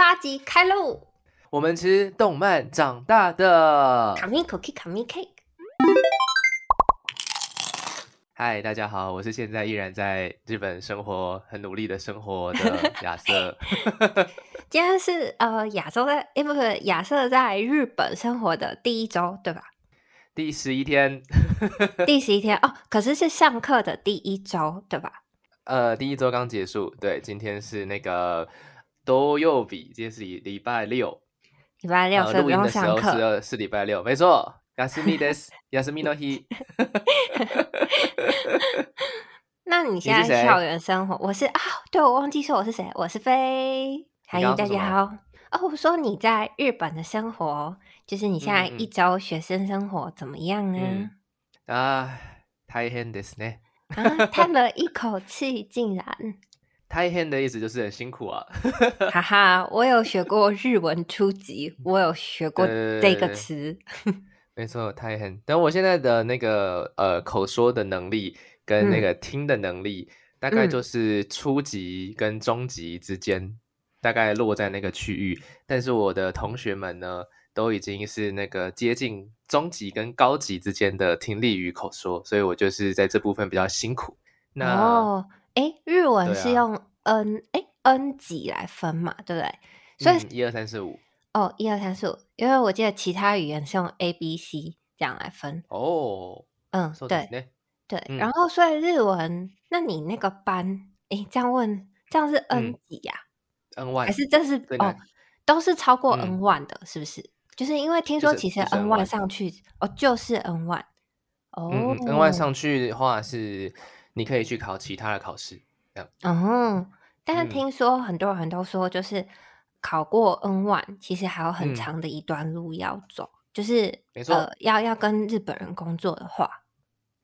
八集开录。我们吃动漫长大的。卡米 cookie，卡米 cake。嗨，大家好，我是现在依然在日本生活、很努力的生活的 亚瑟。今天是呃亚洲在，哎，不是亚瑟在日本生活的第一周，对吧？第十一天。第十一天哦，可是是上课的第一周，对吧？呃，第一周刚结束，对，今天是那个都又比，今天是礼礼拜六，礼拜六所以不用上课，是是礼拜六，没错。亚斯米的斯，亚斯米诺希。那你现在校园生活，我是啊，对我忘记说我是谁，我是飞。嗨，大家好。哦，我说你在日本的生活，就是你现在一周学生生活怎么样呢？啊，太変ですね。啊，叹了一口气，竟然。 太変的意思就是很辛苦啊。哈哈，我有学过日文初级，我有学过这个词。没错，太很。但我现在的那个呃口说的能力跟那个听的能力，大概就是初级跟中级之间，大概落在那个区域。但是我的同学们呢，都已经是那个接近中级跟高级之间的听力与口说，所以我就是在这部分比较辛苦。那哦，哎，日文是用 N 哎 N 级来分嘛，对不对？所以一二三四五。哦，一二三四五，因为我记得其他语言是用 A、B、C 这样来分。哦，嗯，对，对，然后所以日文，那你那个班，哎，这样问，这样是 N 几呀？N one 还是这是哦，都是超过 N one 的，是不是？就是因为听说其实 N one 上去哦，就是 N one。哦，N one 上去的话是你可以去考其他的考试，这样。哦，但是听说很多人都说就是。考过 N one，其实还有很长的一段路要走，就是没错，要要跟日本人工作的话，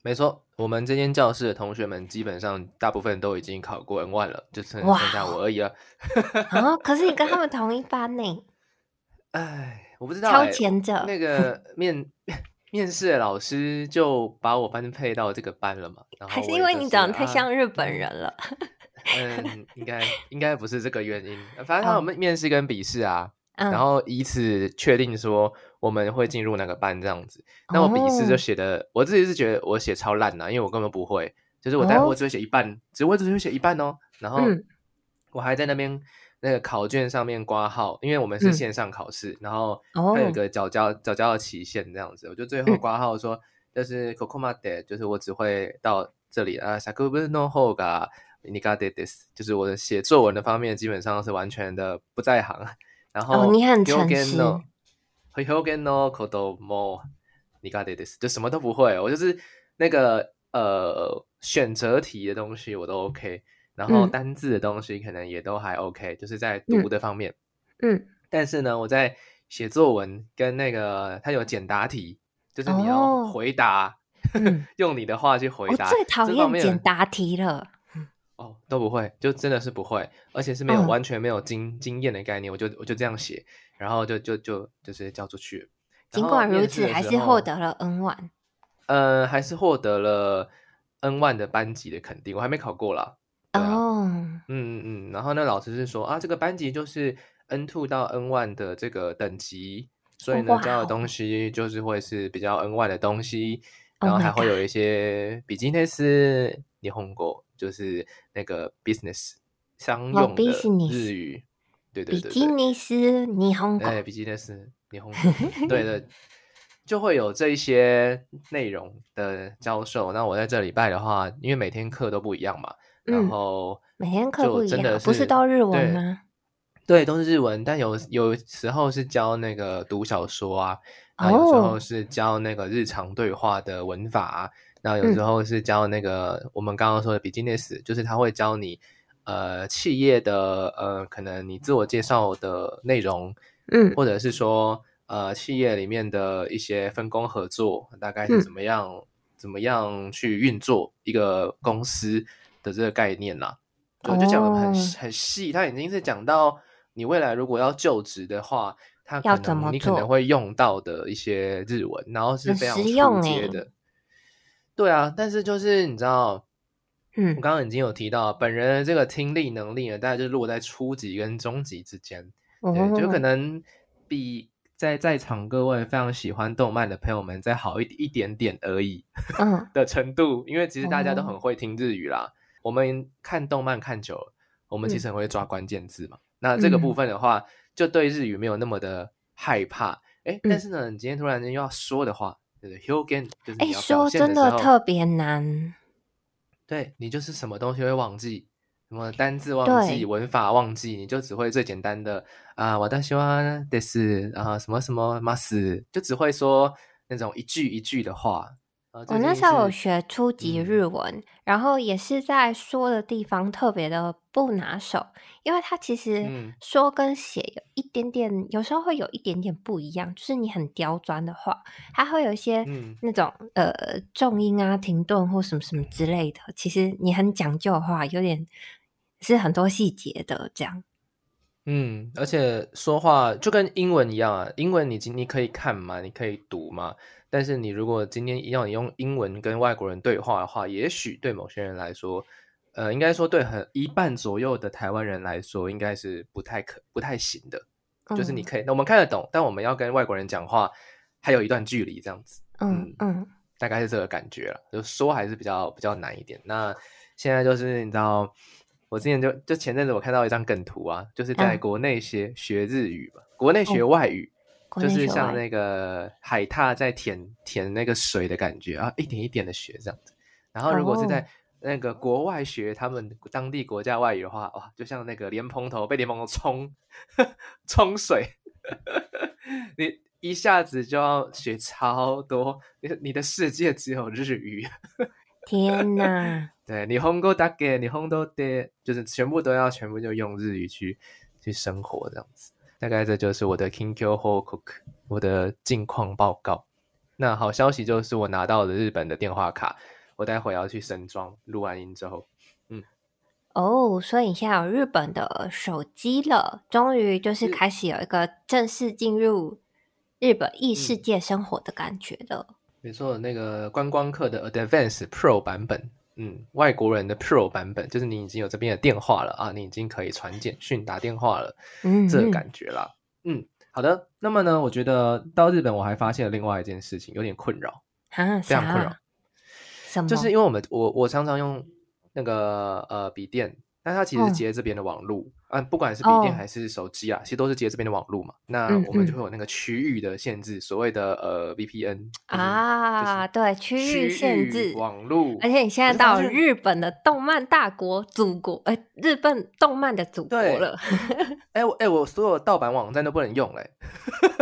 没错，我们这间教室的同学们基本上大部分都已经考过 N one 了，就剩剩下我而已了。啊，可是你跟他们 同一班呢？哎，我不知道，超前者那个面面试的老师就把我分配到这个班了嘛？还是因为你长得太像日本人了？嗯，应该应该不是这个原因。反正他有面面试跟笔试啊，然后以此确定说我们会进入那个班这样子。那我笔试就写的，我自己是觉得我写超烂呐，因为我根本不会，就是我待会我只会写一半，只会只会写一半哦。然后我还在那边那个考卷上面挂号，因为我们是线上考试，然后它有个缴交缴交的期限这样子，我就最后挂号说就是 Kokomade，就是我只会到这里啊，Sakubu no Hoga。你 got this，就是我的写作文的方面基本上是完全的不在行。然后你很诚实。h o g a n o kodo mo，你 got this，就什么都不会。我就是那个呃选择题的东西我都 OK，然后单字的东西可能也都还 OK，就是在读的方面。嗯。但是呢，我在写作文跟那个它有简答题，就是你要回答，用你的话去回答。我最讨厌简答题了。哦，都不会，就真的是不会，而且是没有完全没有经经验的概念，我就我就这样写，然后就就就就是交出去。尽管如此，还是获得了 N one。呃，还是获得了 N one 的班级的肯定，我还没考过啦。哦，嗯嗯嗯，然后那老师是说啊，这个班级就是 N two 到 N one 的这个等级，所以呢教的东西就是会是比较 N one 的东西，然后还会有一些比基尼斯霓虹国。就是那个 business 商用的日语，对对对，比基尼斯霓虹哎，比基尼斯霓虹对的，就会有这一些内容的教授。那我在这礼拜的话，因为每天课都不一样嘛，然后每天课不一样，不是都日文吗？对，都是日文，但有有时候是教那个读小说啊，然后有时候是教那个日常对话的文法。那有时候是教那个我们刚刚说的 business，就是他会教你呃企业的呃可能你自我介绍的内容，嗯，或者是说呃企业里面的一些分工合作大概是怎么样怎么样去运作一个公司的这个概念啦，我就讲的很很细，他已经是讲到你未来如果要就职的话，他可能你可能会用到的一些日文，然后是非常初阶的。对啊，但是就是你知道，嗯，我刚刚已经有提到，本人的这个听力能力呢，大概就落在初级跟中级之间。对，就可能比在在场各位非常喜欢动漫的朋友们再好一一点点而已，嗯。的程度，因为其实大家都很会听日语啦。我们看动漫看久了，我们其实很会抓关键字嘛。那这个部分的话，就对日语没有那么的害怕。哎，但是呢，你今天突然间又要说的话，就是 “hugen”，就是哎，说真的特别难。对你就是什么东西会忘记，什么单字忘记，文法忘记，你就只会最简单的啊，我的希望的是啊，什么什么 must，就只会说那种一句一句的话。我那时候有学初级日文，然后也是在说的地方特别的不拿手，因为它其实说跟写有一点点，有时候会有一点点不一样。就是你很刁钻的话，它会有一些那种呃重音啊、停顿或什么什么之类的。其实你很讲究的话，有点是很多细节的这样。嗯，而且说话就跟英文一样啊，英文你你可以看嘛，你可以读嘛。但是你如果今天要你用英文跟外国人对话的话，也许对某些人来说，呃，应该说对很一半左右的台湾人来说，应该是不太可不太行的。就是你可以，那我们看得懂，但我们要跟外国人讲话，还有一段距离这样子。嗯嗯，大概是这个感觉了。就说还是比较比较难一点。那现在就是你知道，我之前就就前阵子我看到一张梗图啊，就是在国内学学日语嘛，国内学外语。就是像那个海獭在舔舔那个水的感觉啊，一点一点的学这样子。然后如果是在那个国外学他们当地国家外语的话，哇，就像那个莲蓬头被莲蓬头冲 冲水，你一下子就要学超多。你你的世界只有日语。天哪！对你红豆大给你红豆的，就是全部都要全部就用日语去去生活这样子。大概这就是我的 King Q Cook，我的近况报告。那好消息就是我拿到了日本的电话卡，我待会要去升装。录完音之后，嗯，哦，所以你现在有日本的手机了，终于就是开始有一个正式进入日本异世界生活的感觉了。没错，那个观光客的 Advance Pro 版本。嗯，外国人的 Pro 版本就是你已经有这边的电话了啊，你已经可以传简讯、打电话了，嗯，这个感觉啦。嗯，好的。那么呢，我觉得到日本我还发现了另外一件事情，有点困扰啊，非常困扰。什么？就是因为我们我我常常用那个呃笔电。但它其实接这边的网路，嗯，不管是笔电还是手机啊，其实都是接这边的网络嘛。那我们就会有那个区域的限制，所谓的呃 VPN 啊，对，区域限制网络。而且你现在到日本的动漫大国祖国，哎，日本动漫的祖国了。哎我哎我所有盗版网站都不能用嘞。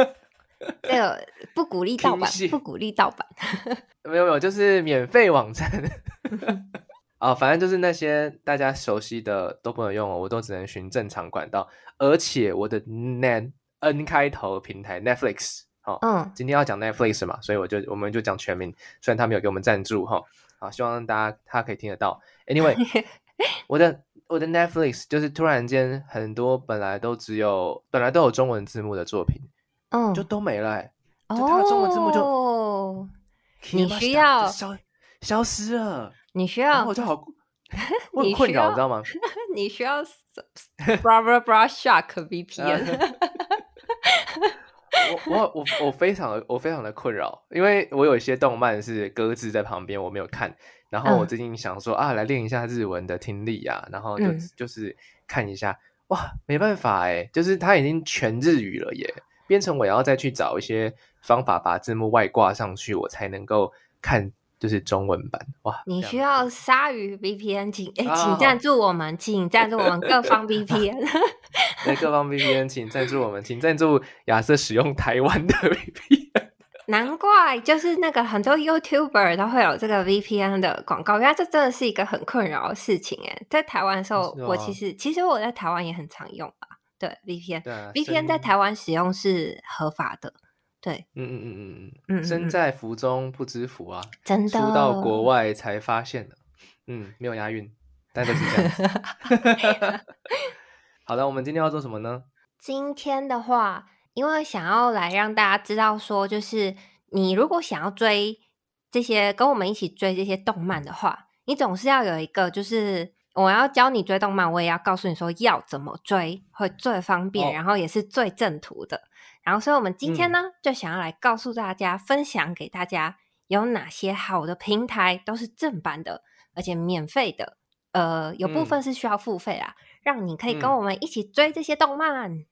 这个不鼓励盗版，不鼓励盗版。没有没有，就是免费网站。啊，反正就是那些大家熟悉的都不能用，我都只能循正常管道。而且我的 N N 开头平台 Netflix，好，嗯，今天要讲 Netflix 嘛，所以我就我们就讲全名。虽然他没有给我们赞助哈，好，希望大家他可以听得到。Anyway，我的我的 Netflix 就是突然间很多本来都只有本来都有中文字幕的作品，嗯，就都没了，就它的中文字幕就你需要消消失了。你需要，我就好，我很困扰，你知道吗？你需要，Braver Bra Shark VPN。我我我我非常的我非常的困扰，因为我有一些动漫是搁置在旁边，我没有看。然后我最近想说啊，来练一下日文的听力啊，然后就就是看一下，哇，没办法哎，就是它已经全日语了耶，变成我要再去找一些方法把字幕外挂上去，我才能够看。就是中文版哇！你需要鲨鱼 VPN，请哎，请赞助我们，请赞助我们各方 VPN。对，各方 VPN，请赞助我们，请赞助亚瑟使用台湾的 VPN。难怪，就是那个很多 YouTuber 都会有这个 VPN 的广告，因为这真的是一个很困扰的事情哎。在台湾的时候，我其实其实我在台湾也很常用啊。对 VPN，VPN 在台湾使用是合法的。对，嗯嗯嗯嗯嗯，身在福中不知福啊，真的，出到国外才发现的，嗯，没有押韵，但都是这样。好的，我们今天要做什么呢？今天的话，因为想要来让大家知道，说就是你如果想要追这些跟我们一起追这些动漫的话，你总是要有一个就是我要教你追动漫，我也要告诉你说要怎么追会最方便，然后也是最正途的。然后，所以我们今天呢，就想要来告诉大家，分享给大家有哪些好的平台都是正版的，而且免费的。呃，有部分是需要付费啦，让你可以跟我们一起追这些动漫。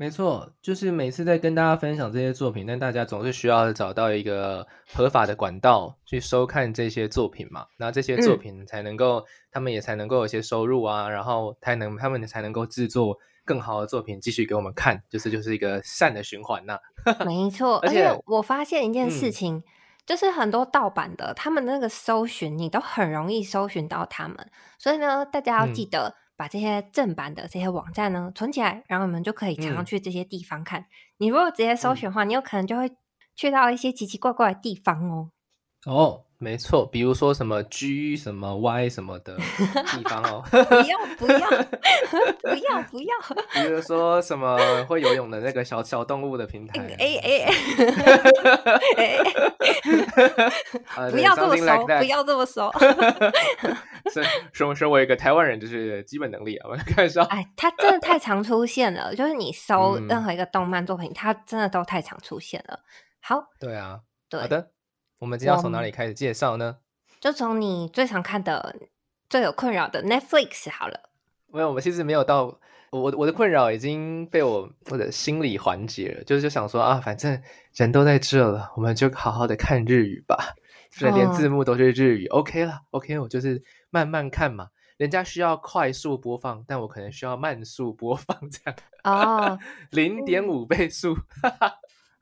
没错，就是每次在跟大家分享这些作品，但大家总是需要找到一个合法的管道去收看这些作品嘛，那这些作品才能够，他们也才能够有些收入啊，然后才能他们才能够制作更好的作品继续给我们看，就是就是一个善的循环呐。没错，而且我发现一件事情，就是很多盗版的，他们那个搜寻你都很容易搜寻到他们，所以呢，大家要记得。把这些正版的这些网站呢存起来，然后我们就可以常常去这些地方看。你如果直接搜寻的话，你有可能就会去到一些奇奇怪怪的地方哦。哦。没错，比如说什么 G 什么 Y 什么的 地方哦，不要 不要不要不要，比如说什么会游泳的那个小小动物的平台，哎哎 哎，不要这么熟，不要这么熟。身身身为一个台湾人，就是基本能力啊，我开玩笑。哎，他真的太常出现了，就是你搜任何一个动漫作品，它真的都太常出现了。好，对啊，好的。我们今天要从哪里开始介绍呢？就从你最常看的、最有困扰的 Netflix 好了。没有，我们其实没有到我我的困扰已经被我我的心理缓解了，就是就想说啊，反正人都在这了，我们就好好的看日语吧。就连字幕都是日语，OK 了，OK，我就是慢慢看嘛。人家需要快速播放，但我可能需要慢速播放这样。哦，零点五倍速。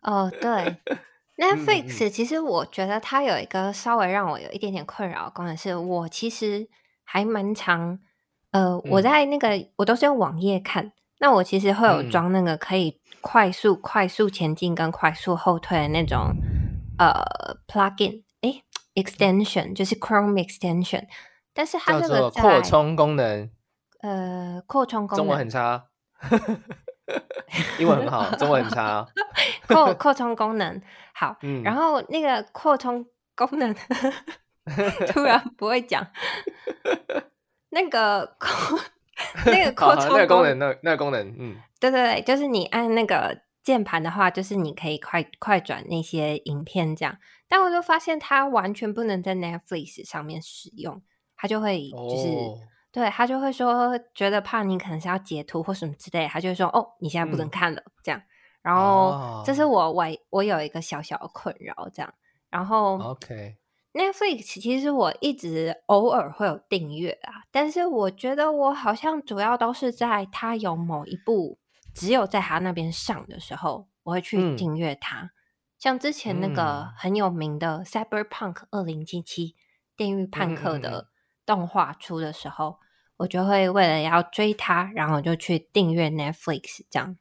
哦，对。Netflix 其实我觉得它有一个稍微让我有一点点困扰的功能，是我其实还蛮常，呃，我在那个我都是用网页看，那我其实会有装那个可以快速快速前进跟快速后退的那种呃 plugin，哎，extension 就是 Chrome extension，但是它这个扩充功能，呃，扩充功能中文很差，英文很好，中文很差。扩扩充功能。好，然后那个扩充功能 突然不会讲，那个扩那个扩充功能，那那个功能，嗯，对对对，就是你按那个键盘的话，就是你可以快快转那些影片这样，但我就发现它完全不能在 Netflix 上面使用，它就会就是。对他就会说觉得怕你可能是要截图或什么之类，他就会说哦，你现在不能看了。这样。然后这是我我我有一个小小的困扰，这样。然后，OK，Netflix 其实我一直偶尔会有订阅啊，但是我觉得我好像主要都是在它有某一部只有在他那边上的时候，我会去订阅它。像之前那个很有名的《Cyberpunk 二零七七》电狱判客的动画出的时候，我就会为了要追它，然后就去订阅 Netflix 这样。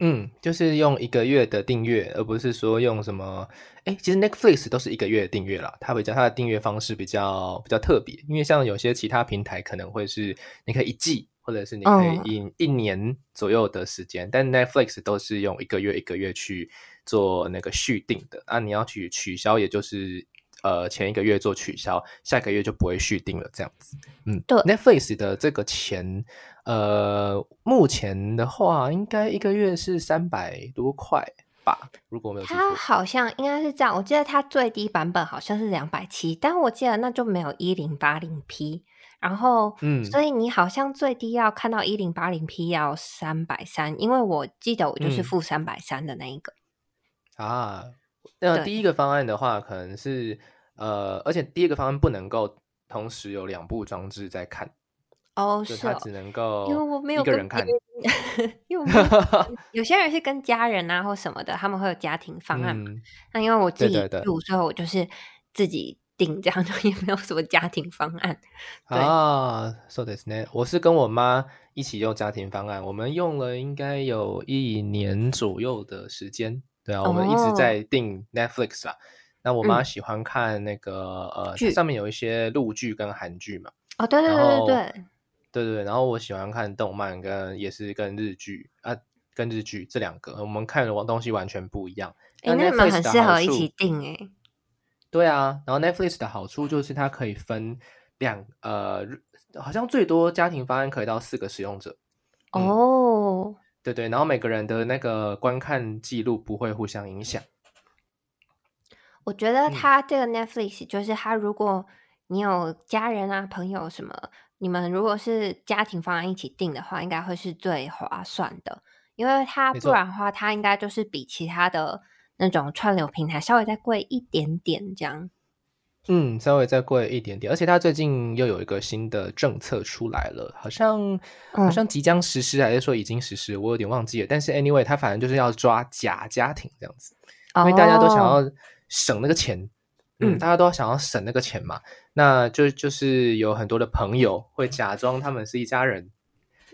嗯，就是用一个月的订阅，而不是说用什么。哎，其实 Netflix 都是一个月的订阅啦，它比较它的订阅方式比较比较特别。因为像有些其他平台可能会是你可以一季，或者是你可以一一年左右的时间，但 Netflix 都是用一个月一个月去做那个续订的。啊，你要去取消，也就是呃前一个月做取消，下一个月就不会续订了，这样子。嗯，对，Netflix 的这个钱。呃，目前的话，应该一个月是三百多块吧，如果没有它好像应该是这样，我记得它最低版本好像是两百七，但我记得那就没有一零八零 P，然后，嗯，所以你好像最低要看到一零八零 P 要三百三，因为我记得我就是付三百三的那一个。啊，那第一个方案的话，可能是呃，而且第一个方案不能够同时有两部装置在看。哦，是，他只能够 因为我没有一个人看，因为有些人是跟家人啊或什么的，他们会有家庭方案。那因为我自己住，所以我就是自己订，这样就也没有什么家庭方案。啊，so this 呢，我是跟我妈一起用家庭方案，我们用了应该有一年左右的时间。对啊，我们一直在订 Netflix 啊。那我妈喜欢看那个呃，上面有一些陆剧跟韩剧嘛。哦，对对对对对。对对，然后我喜欢看动漫，跟也是跟日剧啊，跟日剧这两个，我们看的东西完全不一样。哎，那你们很适合一起订哎。对啊，然后 Netflix 的好处就是它可以分两呃好像最多家庭方案可以到四个使用者。哦，对对，然后每个人的那个观看记录不会互相影响。我觉得他这个 Netflix 就是他，如果你有家人啊、朋友什么，你们如果是家庭方案一起订的话，应该会是最划算的，因为它不然的话，它应该就是比其他的那种串流平台稍微再贵一点点这样。嗯，稍微再贵一点点，而且它最近又有一个新的政策出来了，好像好像即将实施，还是说已经实施，我有点忘记了。但是 anyway，他反正就是要抓假家庭这样子，因为大家都想要省那个钱，嗯，大家都想要省那个钱嘛，那就就是有很多的朋友会假装他们是一家人。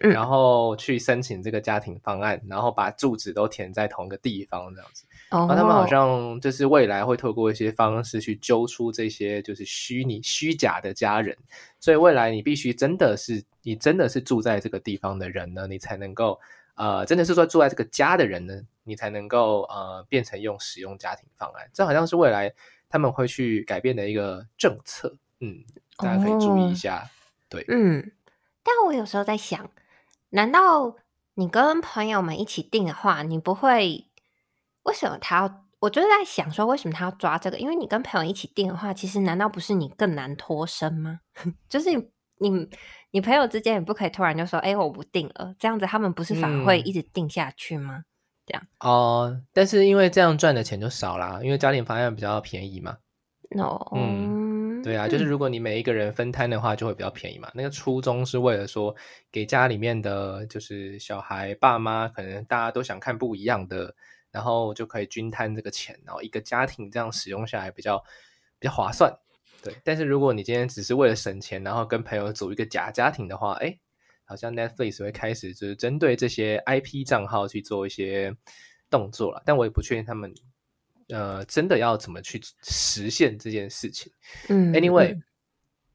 然后去申请这个家庭方案，然后把住址都填在同一个地方，这样子。然后他们好像就是未来会透过一些方式去揪出这些就是虚拟虚假的家人，所以未来你必须真的是你真的是住在这个地方的人呢，你才能够呃，真的是说住在这个家的人呢，你才能够呃变成用使用家庭方案。这好像是未来他们会去改变的一个政策，嗯，大家可以注意一下。对，嗯，但我有时候在想。难道你跟朋友们一起订的话，你不会？为什么他要？我就是在想说，为什么他要抓这个？因为你跟朋友一起订的话，其实难道不是你更难脱身吗？就是你你朋友之间也不可以突然就说：“哎，我不订了。”这样子他们不是反而会一直订下去吗？这样哦，但是因为这样赚的钱就少啦，因为家庭方案比较便宜嘛。哦，嗯。对啊，就是如果你每一个人分摊的话，就会比较便宜嘛。那个初衷是为了说，给家里面的，就是小孩爸妈，可能大家都想看不一样的，然后就可以均摊这个钱，然后一个家庭这样使用下来比较比较划算。对，但是如果你今天只是为了省钱，然后跟朋友组一个假家庭的话，哎，好像 Netflix 会开始就是针对这些 IP 账号去做一些动作了，但我也不确定他们。呃，真的要怎么去实现这件事情？嗯，Anyway，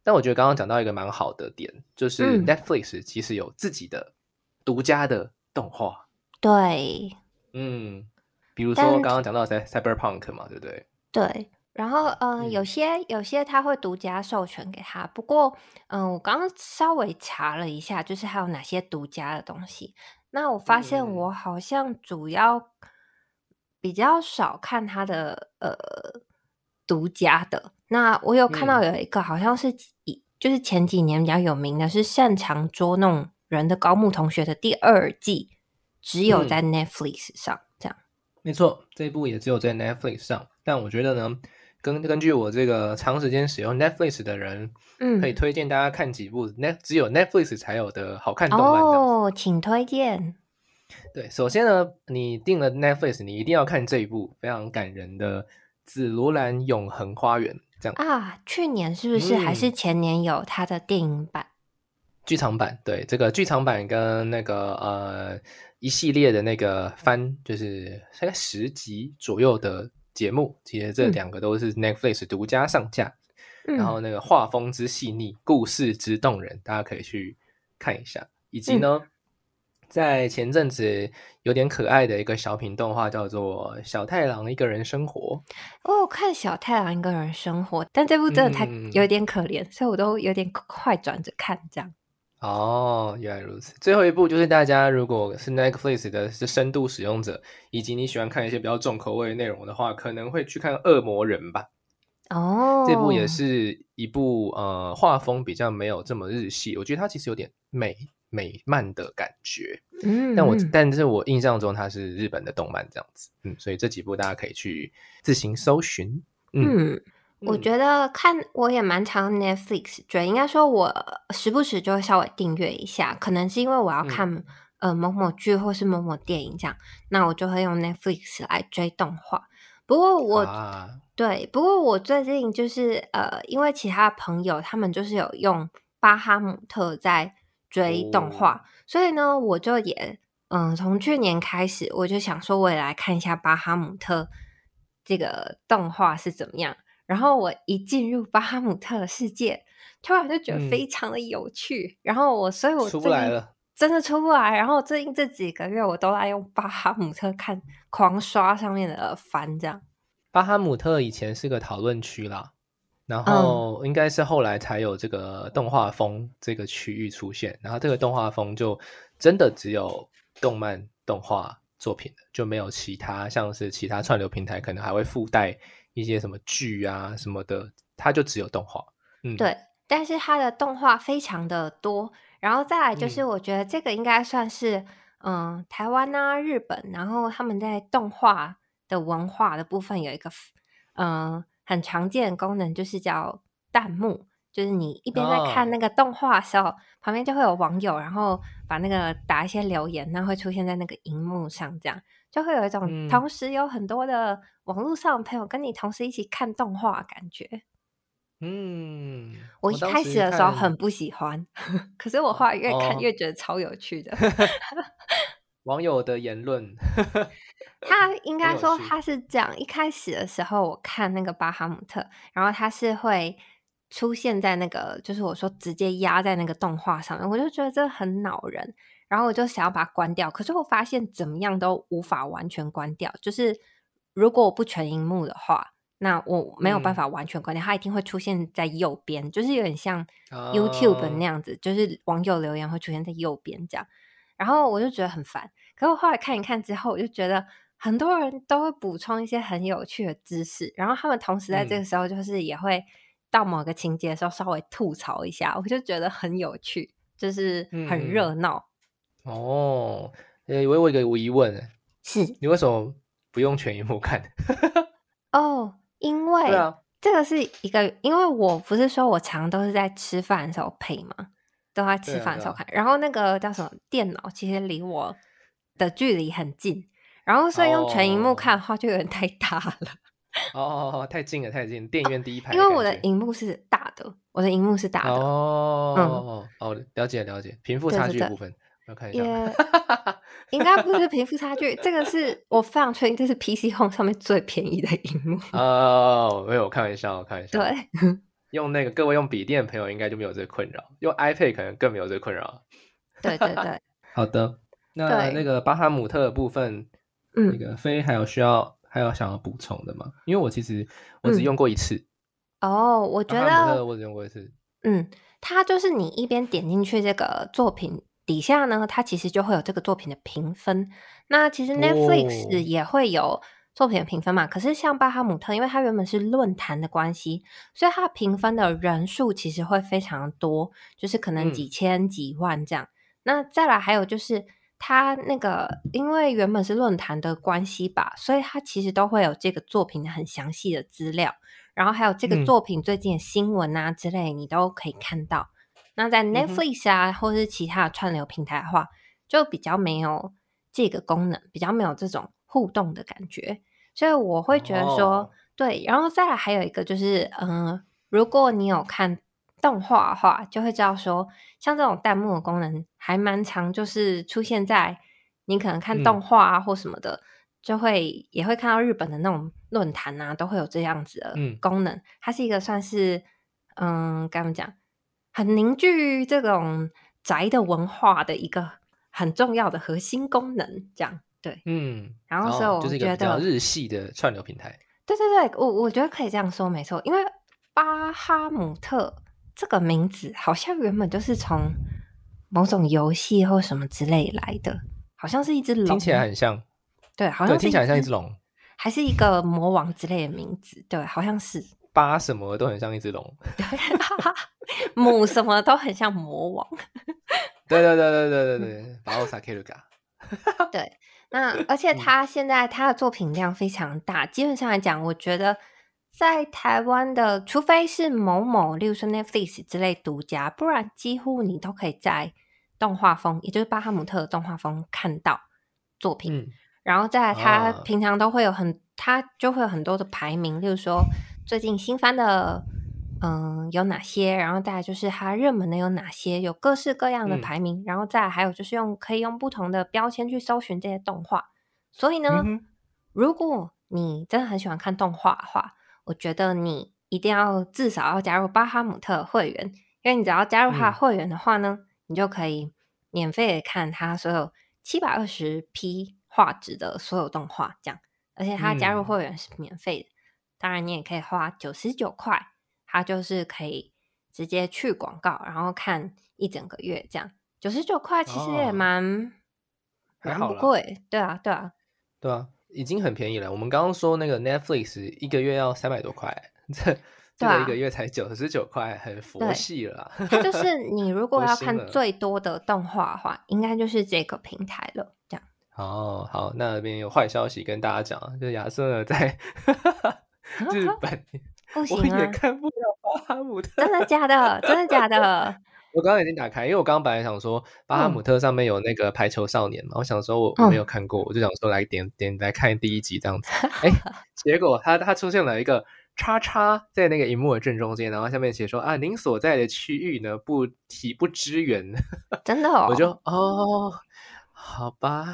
但我觉得刚刚讲到一个蛮好的点，就是 Netflix 其实有自己的独家的动画。对，嗯，比如说刚刚讲到在 Cyberpunk 嘛，对不对？对，然后呃，有些有些他会独家授权给他，不过嗯，我刚刚稍微查了一下，就是还有哪些独家的东西。那我发现我好像主要。比较少看他的呃独家的，那我有看到有一个好像是以就是前几年比较有名的是擅长捉弄人的高木同学的第二季，只有在 Netflix 上。没错，这一部也只有在 Netflix 上。但我觉得呢，根根据我这个长时间使用 Netflix 的人，嗯，可以推荐大家看几部 Net 只有 Netflix 才有的好看动漫哦，请推荐。对，首先呢，你订了 Netflix，你一定要看这一部非常感人的《紫罗兰永恒花园》这样啊。去年是不是还是前年有它的电影版、剧场版？对，这个剧场版跟那个呃一系列的那个番，就是大概十集左右的节目，其实这两个都是 Netflix 独家上架。然后那个画风之细腻，故事之动人，大家可以去看一下。以及呢。在前阵子有点可爱的一个小品动画，叫做《小太郎一个人生活》。哦，看《小太郎一个人生活》，但这部真的太有点可怜，所以我都有点快转着看这样。哦，原来如此。最后一部就是大家如果是 Netflix 的是深度使用者，以及你喜欢看一些比较重口味内容的话，可能会去看《恶魔人》吧。哦，这部也是一部呃画风比较没有这么日系，我觉得它其实有点美。美漫的感觉，嗯，但我但是我印象中它是日本的动漫这样子，嗯，所以这几部大家可以去自行搜寻。嗯，我觉得看我也蛮常 Netflix 追，应该说我时不时就会稍微订阅一下，可能是因为我要看呃某某剧或是某某电影这样，那我就会用 Netflix 来追动画。不过我对，不过我最近就是呃，因为其他朋友他们就是有用巴哈姆特在。追动画，所以呢，我就也嗯，从去年开始，我就想说，我也来看一下巴哈姆特这个动画是怎么样。然后我一进入巴哈姆特的世界，突然就觉得非常的有趣。然后我，所以我出不来了，真的出不来。然后最近这几个月，我都在用巴哈姆特看狂刷上面的番，这样。巴哈姆特以前是个讨论区啦。然后应该是后来才有这个动画风这个区域出现，然后这个动画风就真的只有动漫动画作品就没有其他像是其他串流平台可能还会附带一些什么剧啊什么的，它就只有动画。嗯，对，但是它的动画非常的多，然后再来就是我觉得这个应该算是嗯台湾啊日本，然后他们在动画的文化的部分有一个嗯。很常见的功能就是叫弹幕，就是你一边在看那个动画的时候，旁边就会有网友，然后把那个打一些留言，那会出现在那个荧幕上，这样就会有一种同时有很多的网络上的朋友跟你同时一起看动画感觉。嗯，我一开始的时候很不喜欢，可是我后来越看越觉得超有趣的。网友的言论，他应该说他是这样。一开始的时候，我看那个巴哈姆特，然后他是会出现在那个，就是我说直接压在那个动画上面，我就觉得这很恼人，然后我就想要把它关掉。可是我发现怎么样都无法完全关掉，就是如果我不全荧幕的话，那我没有办法完全关掉，它一定会出现在右边，就是有点像 YouTube 那样子，就是网友留言会出现在右边这样。然后我就觉得很烦，可我后来看一看之后，我就觉得很多人都会补充一些很有趣的知识，然后他们同时在这个时候就是也会到某个情节的时候稍微吐槽一下，我就觉得很有趣，就是很热闹。哦，呃，我有一个疑问，是你为什么不用全荧幕看？哦，因为这个是一个，因为我不是说我常都是在吃饭的时候配吗？都在吃饭的时候看，然后那个叫什么电脑，其实离我的距离很近，然后所以用全荧幕看的话就有点太大了。哦，太近了，太近！电影院第一排，因为我的荧幕是大的，我的荧幕是大的。哦，哦，了解了解，贫富差距部分，我看一下。应该不是贫富差距，这个是我非常确定，这是 PC Home 上面最便宜的荧幕。哦，没有，开玩笑，开玩笑。对。用那个各位用笔电的朋友应该就没有这个困扰，用 iPad 可能更没有这个困扰。对对对，好的。那那个巴哈姆特的部分，嗯，那个飞还有需要还有想要补充的吗？因为我其实我只用过一次。哦，我觉得我只用过一次。嗯，它就是你一边点进去这个作品底下呢，它其实就会有这个作品的评分。那其实 Netflix 也会有。作品的评分嘛，可是像巴哈姆特，因为它原本是论坛的关系，所以它评分的人数其实会非常多，就是可能几千几万这样。那再来还有就是它那个，因为原本是论坛的关系吧，所以它其实都会有这个作品的很详细的资料，然后还有这个作品最近的新闻啊之类，你都可以看到。那在 Netflix 啊，或是其他的串流平台的话，就比较没有这个功能，比较没有这种。互动的感觉，所以我会觉得说，对，然后再来还有一个就是，嗯，如果你有看动画的话，就会知道说，像这种弹幕的功能还蛮常，就是出现在你可能看动画啊或什么的，就会也会看到日本的那种论坛啊，都会有这样子的功能。它是一个算是，嗯，该怎么讲，很凝聚这种宅的文化的一个很重要的核心功能，这样。对，嗯，然后所以我觉得日系的串流平台，对对对，我我觉得可以这样说，没错，因为巴哈姆特这个名字好像原本就是从某种游戏或什么之类来的，好像是一只龙，听起来很像，对，好像听起来像一只龙，还是一个魔王之类的名字，对，好像是巴什么都很像一只龙，母什么都很像魔王，对对对对对对对，巴奥萨克鲁嘎，对。那而且他现在他的作品量非常大，基本上来讲，我觉得在台湾的，除非是某某，例如说 Netflix 之类独家，不然几乎你都可以在动画风，也就是巴哈姆特的动画风看到作品。然后在他平常都会有很，他就会有很多的排名，例如说最近新番的。嗯，有哪些？然后再来就是它热门的有哪些？有各式各样的排名。然后再还有就是用可以用不同的标签去搜寻这些动画。所以呢，如果你真的很喜欢看动画的话，我觉得你一定要至少要加入巴哈姆特会员，因为你只要加入他会员的话呢，你就可以免费看他所有七百二十 P 画质的所有动画，这样。而且他加入会员是免费的，当然你也可以花九十九块。它就是可以直接去广告，然后看一整个月这样。九十九块其实也蛮还好贵，对啊，对啊，对啊，已经很便宜了。我们刚刚说那个 Netflix 一个月要三百多块，这这个一个月才九十九块，很佛系了。它就是你如果要看最多的动画的话，应该就是这个平台了。这样哦，好，那边有坏消息跟大家讲，就是亚瑟在 日本，不行啊，也看不了巴哈姆特，真的 假的？真的假的？我刚刚已经打开，因为我刚刚本来想说巴哈姆特上面有那个排球少年嘛，我想说我我没有看过，我就想说来点点来看第一集这样子。哎，结果他他出现了一个叉叉在那个荧幕的正中间，然后下面写说啊，您所在的区域呢不提不支援，真的，我就哦，好吧，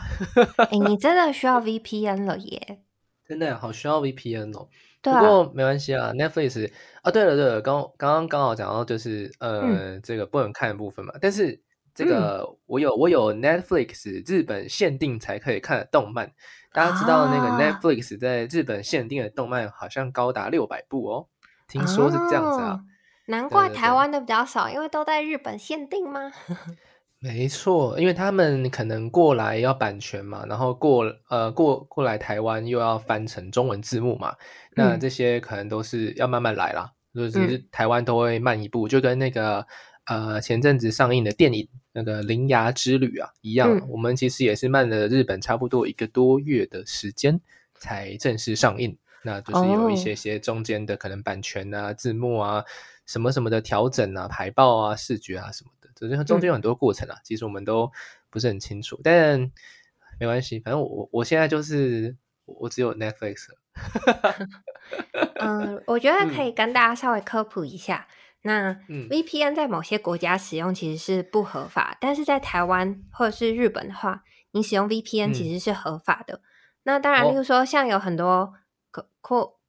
哎，你真的需要 VPN 了耶，真的好需要 VPN 哦。不过没关系啊，Netflix 啊，对了对了，刚刚刚刚好讲到就是呃这个不能看的部分嘛，但是这个我有我有 Netflix 日本限定才可以看的动漫，大家知道那个 Netflix 在日本限定的动漫好像高达六百部哦，听说是这样子啊，难。怪台湾的比较少，因为都在日本限定吗？没错，因为他们可能过来要版权嘛，然后过呃过过来台湾又要翻成中文字幕嘛，那这些可能都是要慢慢来啦，就是台湾都会慢一步，就跟那个呃前阵子上映的电影那个《铃芽之旅》啊一样，我们其实也是慢了日本差不多一个多月的时间才正式上映，那就是有一些些中间的可能版权啊、字幕啊什么什么的调整啊、排报啊、视觉啊什么。首先，中间有很多过程啊，其实我们都不是很清楚，但没关系，反正我我现在就是我只有 Netflix。嗯，我觉得可以跟大家稍微科普一下，那 VPN 在某些国家使用其实是不合法，但是在台湾或者是日本的话，你使用 VPN 其实是合法的。那当然，例如说像有很多扩扩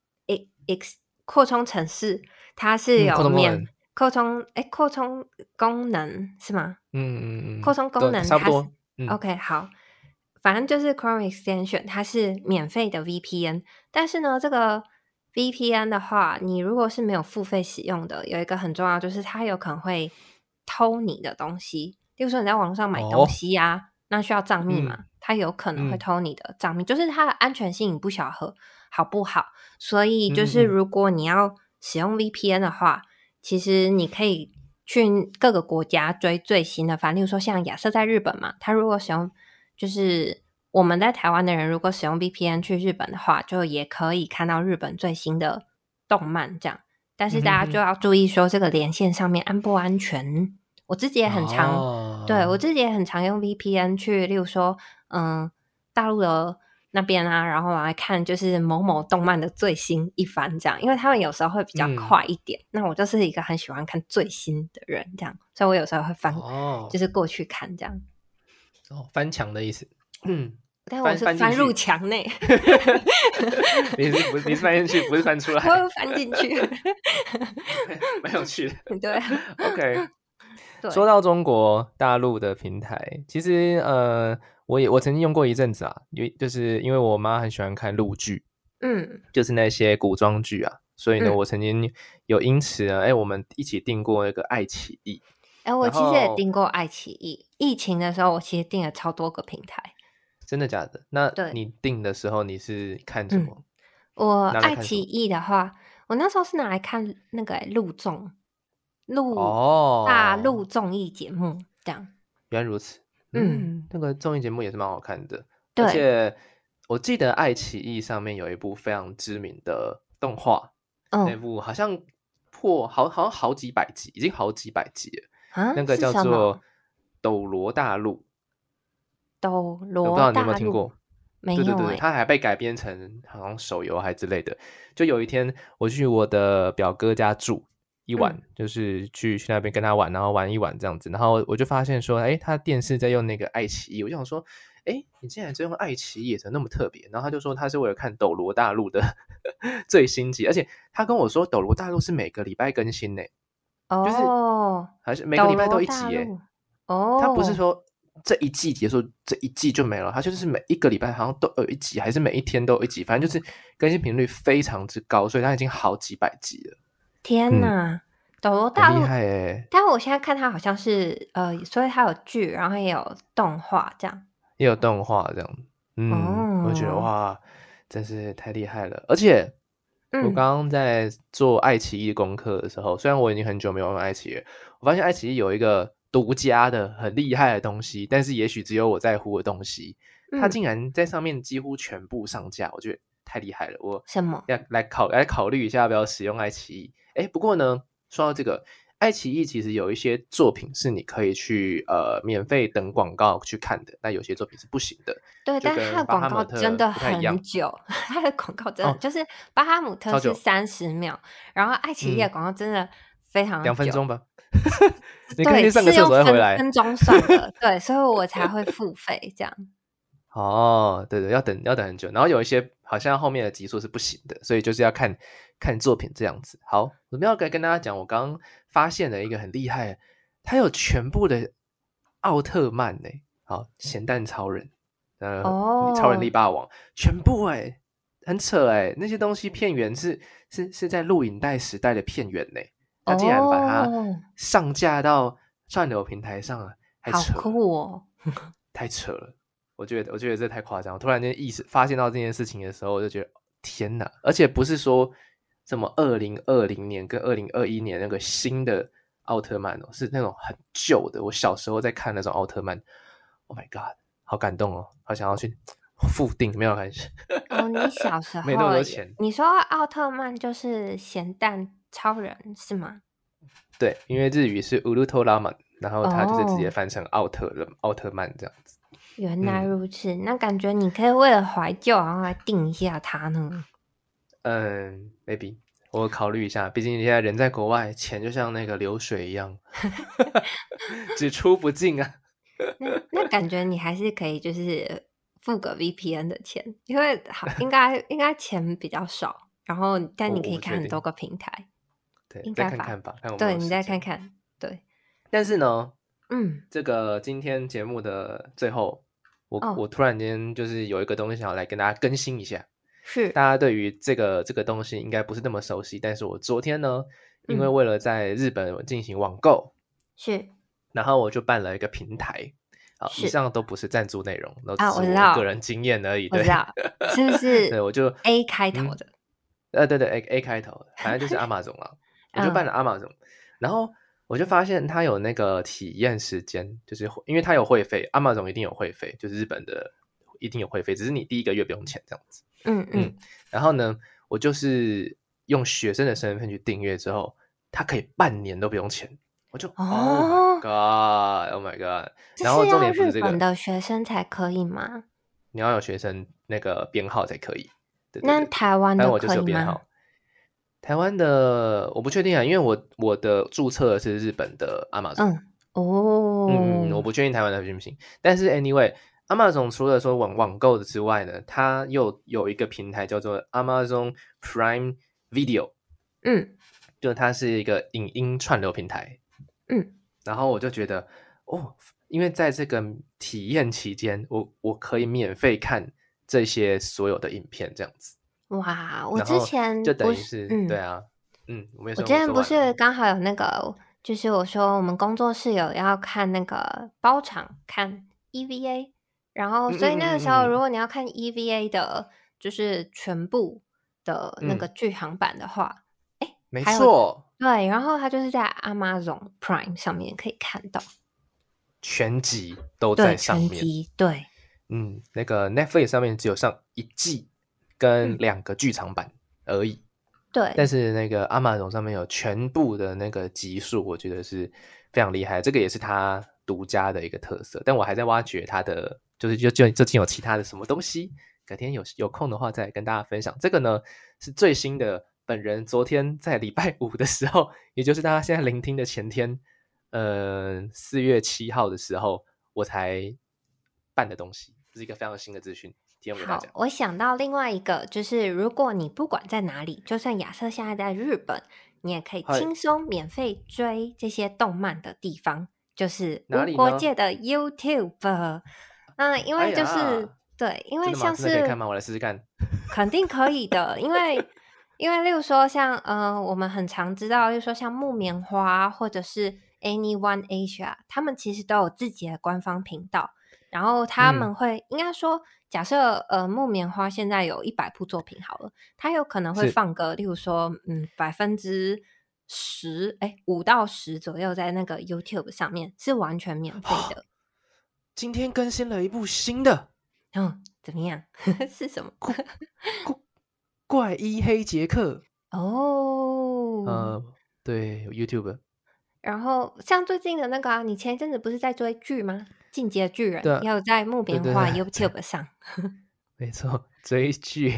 X 扩充城市，它是有免。扩充哎，扩充功能是吗？嗯嗯嗯，扩充功能差不多。OK，好，反正就是 Chrome Extension，它是免费的 VPN。但是呢，这个 VPN 的话，你如果是没有付费使用的，有一个很重要，就是它有可能会偷你的东西。例如说你在网络上买东西呀，那需要账密码，它有可能会偷你的账密，就是它的安全性不小和好不好。所以就是如果你要使用 VPN 的话，其实你可以去各个国家追最新的，反例如说像亚瑟在日本嘛，他如果使用就是我们在台湾的人如果使用 VPN 去日本的话，就也可以看到日本最新的动漫这样。但是大家就要注意说这个连线上面安不安全。我自己也很常，对我自己也很常用 VPN 去，例如说嗯大陆的。那边啊，然后来看就是某某动漫的最新一番这样，因为他们有时候会比较快一点。那我就是一个很喜欢看最新的人，这样，所以我有时候会翻，哦就是过去看这样。哦，翻墙的意思。嗯，但我是翻入墙内。你是不？你是翻进去，不是翻出来？我翻进去，蛮有趣的。对，OK。说到中国大陆的平台，其实呃。我也我曾经用过一阵子啊，因为就是因为我妈很喜欢看陆剧，嗯，就是那些古装剧啊，所以呢，我曾经有因此呢，哎，我们一起订过那个爱奇艺，哎，我其实也订过爱奇艺。疫情的时候，我其实订了超多个平台，真的假的？那你订的时候你是看什么？我爱奇艺的话，我那时候是拿来看那个陆综，陆大陆综艺节目这样。原来如此。嗯，那个综艺节目也是蛮好看的，而且我记得爱奇艺上面有一部非常知名的动画，那部好像破好好像好几百集，已经好几百集了。啊，那个叫做《斗罗大陆》。斗罗，我不知道你有没有听过？没有。对对对，它还被改编成好像手游还之类的。就有一天我去我的表哥家住。一晚就是去去那边跟他玩，然后玩一晚这样子，然后我就发现说，哎，他电视在用那个爱奇艺，我就想说，哎，你竟然在用爱奇艺，怎么那么特别？然后他就说他是为了看《斗罗大陆》的 最新集，而且他跟我说《斗罗大陆》是每个礼拜更新呢，哦，还是每个礼拜都一集耶？哦，他不是说这一季结束这一季就没了，他就是每一个礼拜好像都有一集，还是每一天都有一集，反正就是更新频率非常之高，所以他已经好几百集了。天哪，斗罗大陆厉害哎！但我现在看它好像是呃，所以它有剧，然后也有动画这样，也有动画这样。嗯，我觉得哇，真是太厉害了。而且我刚刚在做爱奇艺功课的时候，虽然我已经很久没有用爱奇艺，我发现爱奇艺有一个独家的很厉害的东西，但是也许只有我在乎的东西，它竟然在上面几乎全部上架，我觉得太厉害了。我什么要来考来考虑一下要不要使用爱奇艺？哎，不过呢，说到这个。爱奇艺其实有一些作品是你可以去呃免费等广告去看的，但有些作品是不行的。对，但 它的广告真的很久，它的广告真的就是巴哈姆特是三十秒，然后爱奇艺的广告真的非常两分钟吧。对，是用分分钟算的，对，所以我才会付费这样。哦，对对，要等要等很久，然后有一些好像后面的集数是不行的，所以就是要看看作品这样子。好，我们要跟跟大家讲，我刚发现了一个很厉害，他有全部的奥特曼呢。好，咸蛋超人，呃，超人力霸王，全部哎，很扯哎，那些东西片源是是是在录影带时代的片源呢，他竟然把它上架到串流平台上了，好酷哦，太扯了。我觉得，我觉得这太夸张。突然间意识发现到这件事情的时候，我就觉得天哪！而且不是说什么二零二零年跟二零二一年那个新的奥特曼哦，是那种很旧的。我小时候在看那种奥特曼，Oh my God，好感动哦，好想要去复定，没有关系。哦，你小时候 没那么多钱。你说奥特曼就是咸蛋超人是吗？对，因为日语是乌鲁托拉曼，然后他就是直接翻成奥特人奥特曼这样子。原来如此，那感觉你可以为了怀旧，然后来定一下它呢。嗯，maybe 我考虑一下，毕竟现在人在国外，钱就像那个流水一样，只出不进啊。那那感觉你还是可以，就是付个 VPN 的钱，因为好应该应该钱比较少，然后但你可以看很多个平台。对，再看看吧，看对你再看看，对。但是呢。嗯，这个今天节目的最后，我我突然间就是有一个东西想要来跟大家更新一下。是，大家对于这个这个东西应该不是那么熟悉，但是我昨天呢，因为为了在日本进行网购，是，然后我就办了一个平台。好，以上都不是赞助内容，都是我个人经验而已。我知道，是不是？对，我就 A 开头的。呃，对对，A A 开头，反正就是阿玛总了。我就办了阿玛总，然后。我就发现它有那个体验时间，就是因为它有会费，阿玛总一定有会费，就是日本的一定有会费，只是你第一个月不用钱这样子。嗯嗯。然后呢，我就是用学生的身份去订阅之后，它可以半年都不用钱。我就哦，God，Oh my God！然后重点不是这个，日本的学生才可以吗？你要有学生那个编号才可以。那台湾的可以吗？台湾的我不确定啊，因为我我的注册是日本的阿玛总。嗯哦，嗯，我不确定台湾的行不行。但是 anyway，阿玛总除了说网网购的之外呢，它又有一个平台叫做 Amazon Prime Video。嗯，就它是一个影音串流平台。嗯，然后我就觉得哦，因为在这个体验期间，我我可以免费看这些所有的影片，这样子。哇，我之前就等于是，对啊，嗯，我之前不是刚好有那个，就是我说我们工作室有要看那个包场看 EVA，然后所以那个时候如果你要看 EVA 的，就是全部的那个剧场版的话，哎，没错，对，然后它就是在 Amazon Prime 上面可以看到，全集都在上面，对，嗯，那个 Netflix 上面只有上一季。跟两个剧场版而已，对。但是那个阿玛总上面有全部的那个集数，我觉得是非常厉害。这个也是他独家的一个特色。但我还在挖掘他的，就是就就最近有其他的什么东西，改天有有空的话再跟大家分享。这个呢是最新的，本人昨天在礼拜五的时候，也就是大家现在聆听的前天，呃，四月七号的时候我才办的东西，这是一个非常新的资讯。好，我想到另外一个，就是如果你不管在哪里，就算亚瑟现在在日本，你也可以轻松免费追这些动漫的地方，就是无国界的 YouTube。嗯，因为就是对，因为像是可以看吗？我来试试看，肯定可以的，因为因为例如说像呃，我们很常知道，例如说像木棉花或者是 Anyone Asia，他们其实都有自己的官方频道，然后他们会应该说，假设呃木棉花现在有一百部作品好了，它有可能会放个例如说嗯百分之十哎五到十左右在那个 YouTube 上面是完全免费的。今天更新了一部新的，嗯，怎么样？是什么？怪医黑杰克 哦，呃，对 Youtube，然后像最近的那个啊，你前一阵子不是在追剧吗？进阶巨人也有在木棉花 YouTube 上，没错，追剧，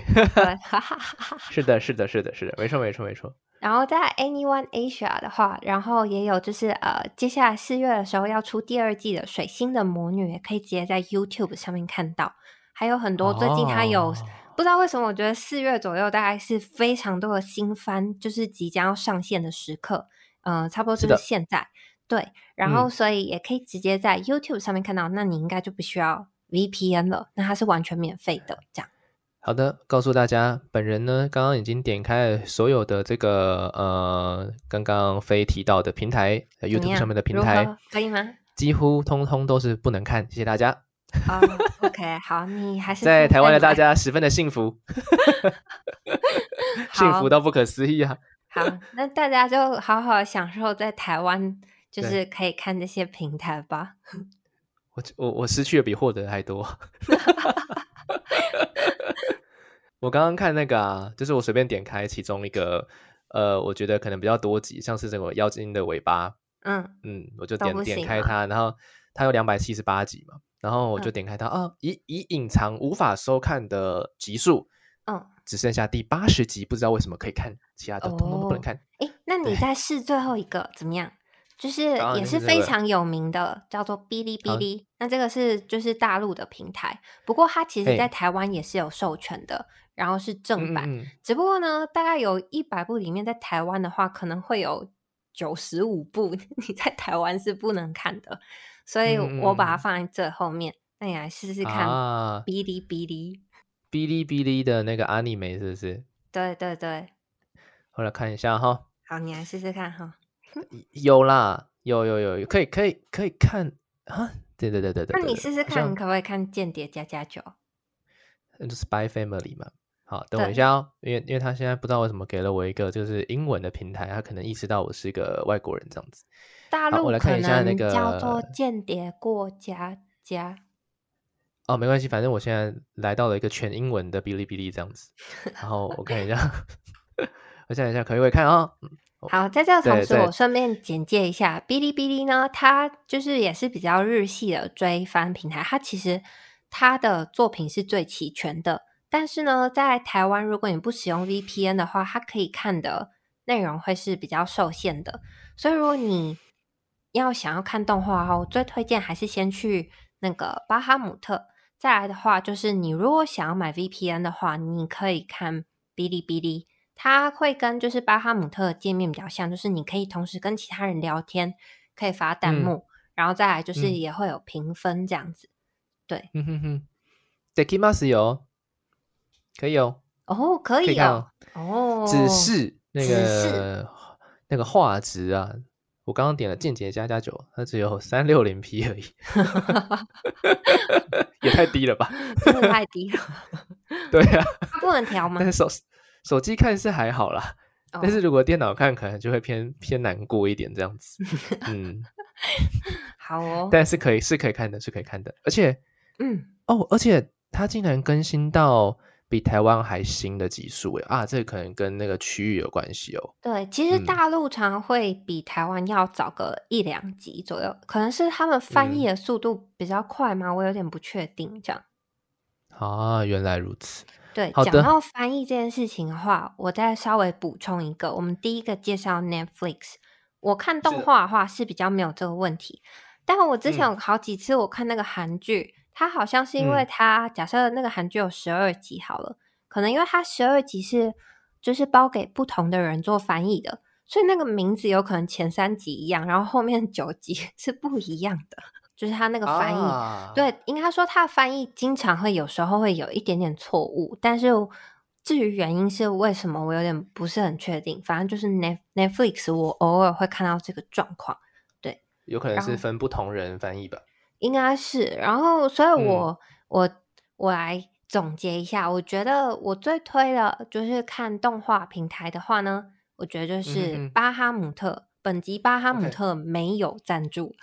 是的，是的，是的，是的，没错，没错，没错。然后在 Anyone Asia 的话，然后也有就是呃，接下来四月的时候要出第二季的水星的魔女，也可以直接在 YouTube 上面看到，还有很多最近它有。不知道为什么，我觉得四月左右大概是非常多的新番，就是即将要上线的时刻。嗯，差不多就是现在。对，然后所以也可以直接在 YouTube 上面看到。那你应该就不需要 VPN 了，那它是完全免费的。这样。好的，告诉大家，本人呢刚刚已经点开了所有的这个呃刚刚非提到的平台，YouTube 上面的平台，可以吗？几乎通通都是不能看，谢谢大家。好，OK，好，你还是在台湾的大家十分的幸福，幸福到不可思议啊！好，那大家就好好享受在台湾，就是可以看这些平台吧。我我我失去的比获得还多。我刚刚看那个啊，就是我随便点开其中一个，呃，我觉得可能比较多集，像是这个妖精的尾巴，嗯嗯，我就点点开它，然后它有两百七十八集嘛。然后我就点开它啊，已已隐藏无法收看的集数，嗯，只剩下第八十集，不知道为什么可以看，其他的通通都不能看。哎，那你再试最后一个怎么样？就是也是非常有名的，叫做哔哩哔哩。那这个是就是大陆的平台，不过它其实在台湾也是有授权的，然后是正版。只不过呢，大概有一百部里面，在台湾的话，可能会有九十五部 你在台湾是不能看的。所以我把它放在这后面，那你来试试看哔哩哔哩，哔哩哔哩的那个阿尼美是不是？对对对，我来看一下哈。好，你来试试看哈。有啦，有有有，可以可以可以看啊！对对对对对。那你试试看，你可不可以看《间谍加加九》？那就 Spy Family 嘛。好，等我一下哦，因为因为他现在不知道为什么给了我一个就是英文的平台，他可能意识到我是一个外国人这样子。大陆看一下那个叫做间谍过家家。哦，没关系，反正我现在来到了一个全英文的哔哩哔哩这样子。然后我看一下，我想一下，可以可以看啊。好，在这个同时，我顺便简介一下哔哩哔哩呢，它就是也是比较日系的追番平台。它其实它的作品是最齐全的。但是呢，在台湾，如果你不使用 VPN 的话，它可以看的内容会是比较受限的。所以，如果你要想要看动画哈，我最推荐还是先去那个巴哈姆特。再来的话，就是你如果想要买 VPN 的话，你可以看哔哩哔哩，它会跟就是巴哈姆特的界面比较像，就是你可以同时跟其他人聊天，可以发弹幕，然后再来就是也会有评分这样子。对，嗯哼哼 e k i m a s 有。可以哦，哦，可以哦，哦，只是那个那个画质啊，我刚刚点了间谍加加九，它只有三六零 P 而已，也太低了吧，真的太低了。对啊，不能调吗？但是手手机看是还好啦，但是如果电脑看，可能就会偏偏难过一点这样子。嗯，好哦，但是可以是可以看的，是可以看的，而且，嗯，哦，而且它竟然更新到。比台湾还新的技术哎啊，这可能跟那个区域有关系哦。对，其实大陆常会比台湾要早个一两集左右，可能是他们翻译的速度比较快吗？我有点不确定。这样啊，原来如此。对，讲到翻译这件事情的话，我再稍微补充一个。我们第一个介绍 Netflix，我看动画的话是比较没有这个问题，但我之前有好几次我看那个韩剧。它好像是因为它假设那个韩剧有十二集好了，可能因为它十二集是就是包给不同的人做翻译的，所以那个名字有可能前三集一样，然后后面九集 是不一样的，就是他那个翻译。对，应该说他的翻译经常会有时候会有一点点错误，但是至于原因是为什么，我有点不是很确定。反正就是 Net Netflix，我偶尔会看到这个状况。对，有可能是分不同人翻译吧。应该是。然后，所以我我我来总结一下，我觉得我最推的就是看动画平台的话呢，我觉得就是巴哈姆特。本集巴哈姆特没有赞助。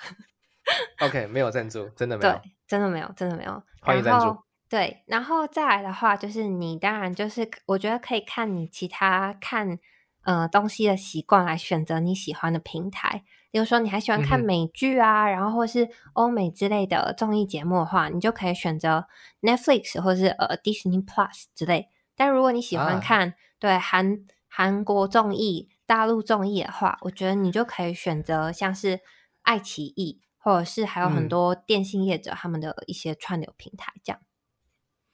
OK，没有赞助，真的没有，真的没有，真的没有。欢迎赞助。对，然后再来的话，就是你当然就是我觉得可以看你其他看呃东西的习惯来选择你喜欢的平台。比如说你还喜欢看美剧啊，然后或是欧美之类的综艺节目的话，你就可以选择 Netflix 或是呃 Disney Plus 之类。但如果你喜欢看对韩韩国综艺、大陆综艺的话，我觉得你就可以选择像是爱奇艺，或者是还有很多电信业者他们的一些串流平台这样。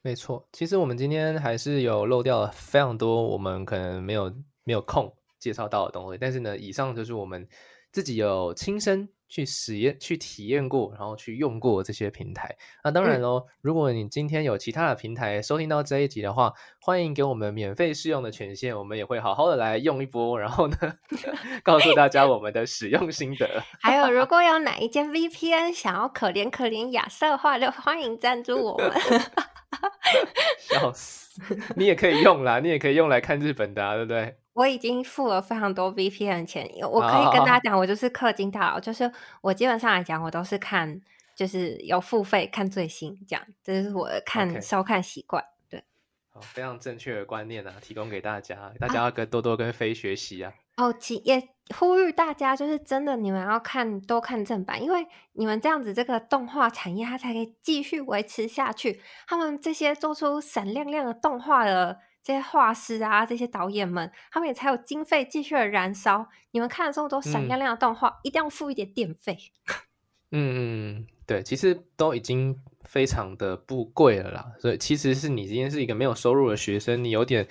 没错，其实我们今天还是有漏掉了非常多我们可能没有没有空介绍到的东西，但是呢，以上就是我们自己有亲身去实验、去体验过，然后去用过这些平台。那当然喽，如果你今天有其他的平台收听到这一集的话，欢迎给我们免费试用的权限，我们也会好好的来用一波，然后呢，告诉大家我们的使用心得。还有，如果有哪一间 VPN 想要可怜可怜亚瑟的话，就欢迎赞助我们。笑死！你也可以用啦，你也可以用来看日本的，对不对？我已经付了非常多 VPN 钱，我可以跟大家讲，我就是氪金大佬，就是我基本上来讲，我都是看，就是有付费看最新，这样，这是我看收看习惯。对，好，非常正确的观念啊，提供给大家，大家要跟多多跟飞学习啊。哦，其也呼吁大家，就是真的，你们要看多看正版，因为你们这样子，这个动画产业它才可以继续维持下去。他们这些做出闪亮亮的动画的这些画师啊，这些导演们，他们也才有经费继续的燃烧。你们看了这么多闪亮亮的动画，一定要付一点电费。嗯嗯，对，其实都已经非常的不贵了啦。所以其实是你今天是一个没有收入的学生，你有点。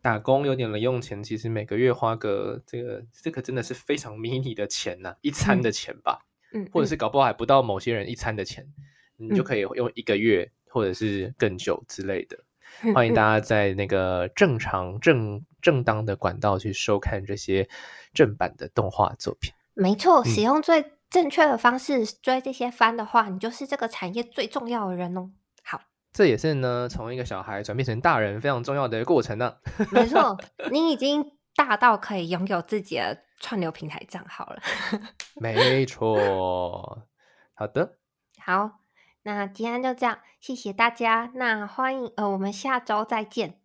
打工有点零用钱，其实每个月花个这个这个真的是非常迷你的钱呐，一餐的钱吧，嗯，或者是搞不好还不到某些人一餐的钱，你就可以用一个月或者是更久之类的。欢迎大 家在那个正常正正当的管道去收看这些正版的动画作品。没错，使用最正确的方式追这些番的话，你就是这个产业最重要的人哦。好这也是呢，从一个小孩转变成大人非常重要的过程呢。没错，你已经大到可以拥有自己的串流平台账号了。没错，好的，好，那今天就这样，谢谢大家。那欢迎呃，我们下周再见。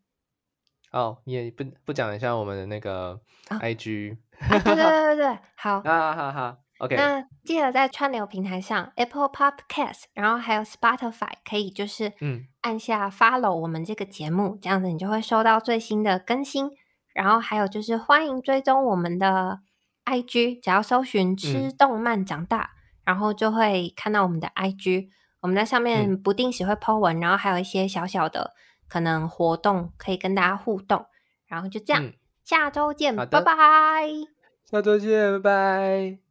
哦，你也不不讲一下我们的那个 IG？对对对对对，好，哈哈哈。OK，那记得在串流平台上，Apple Podcast，然后还有 Spotify，可以就是嗯按下 Follow 我们这个节目，这样子你就会收到最新的更新。然后还有就是欢迎追踪我们的 IG，只要搜寻“吃动漫长大”，然后就会看到我们的 IG。我们在上面不定时会 po 文，然后还有一些小小的可能活动可以跟大家互动。然后就这样，下周见，拜拜。下周见，拜拜。